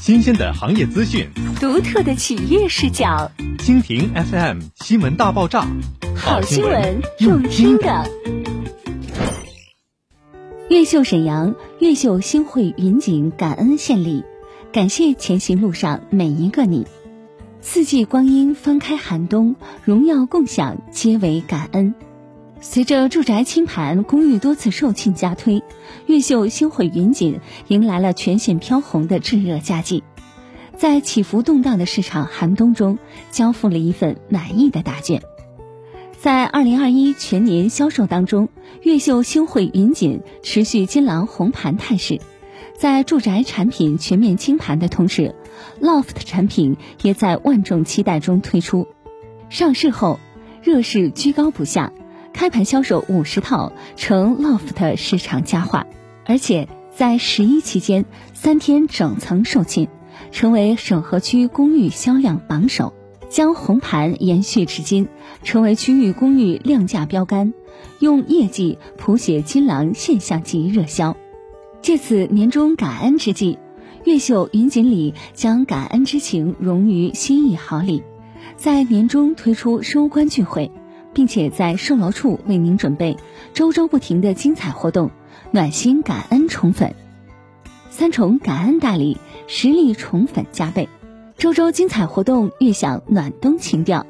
新鲜的行业资讯，独特的企业视角。蜻蜓 FM 新闻大爆炸，好新闻用听的。越秀沈阳越秀新汇云锦感恩献礼，感谢前行路上每一个你。四季光阴翻开寒冬，荣耀共享皆为感恩。随着住宅清盘、公寓多次售罄加推，越秀星汇云锦迎来了全线飘红的炙热佳绩，在起伏动荡的市场寒冬中，交付了一份满意的答卷。在二零二一全年销售当中，越秀星汇云锦持续金狼红盘态势，在住宅产品全面清盘的同时，LOFT 产品也在万众期待中推出。上市后，热势居高不下。开盘销售五十套，成 LOFT 市场佳话，而且在十一期间三天整层售罄，成为沈河区公寓销量榜首，将红盘延续至今，成为区域公寓量价标杆，用业绩谱写金狼现象级热销。借此年终感恩之际，越秀云锦里将感恩之情融于心意好礼，在年终推出收官聚会。并且在售楼处为您准备周周不停的精彩活动，暖心感恩宠粉，三重感恩大礼，实力宠粉加倍，周周精彩活动，悦享暖冬情调。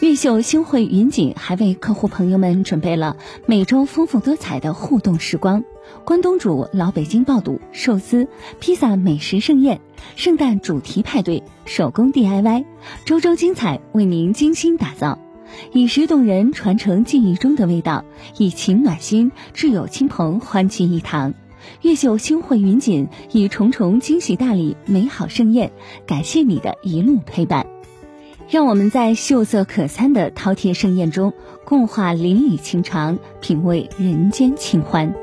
越秀星汇云锦还为客户朋友们准备了每周丰富多彩的互动时光，关东煮、老北京爆肚、寿司、披萨美食盛宴，圣诞主题派对，手工 DIY，周周精彩为您精心打造。以食动人，传承记忆中的味道；以情暖心，挚友亲朋欢聚一堂。越秀星汇云锦以重重惊喜大礼、美好盛宴，感谢你的一路陪伴。让我们在秀色可餐的饕餮盛宴中，共话邻里情长，品味人间清欢。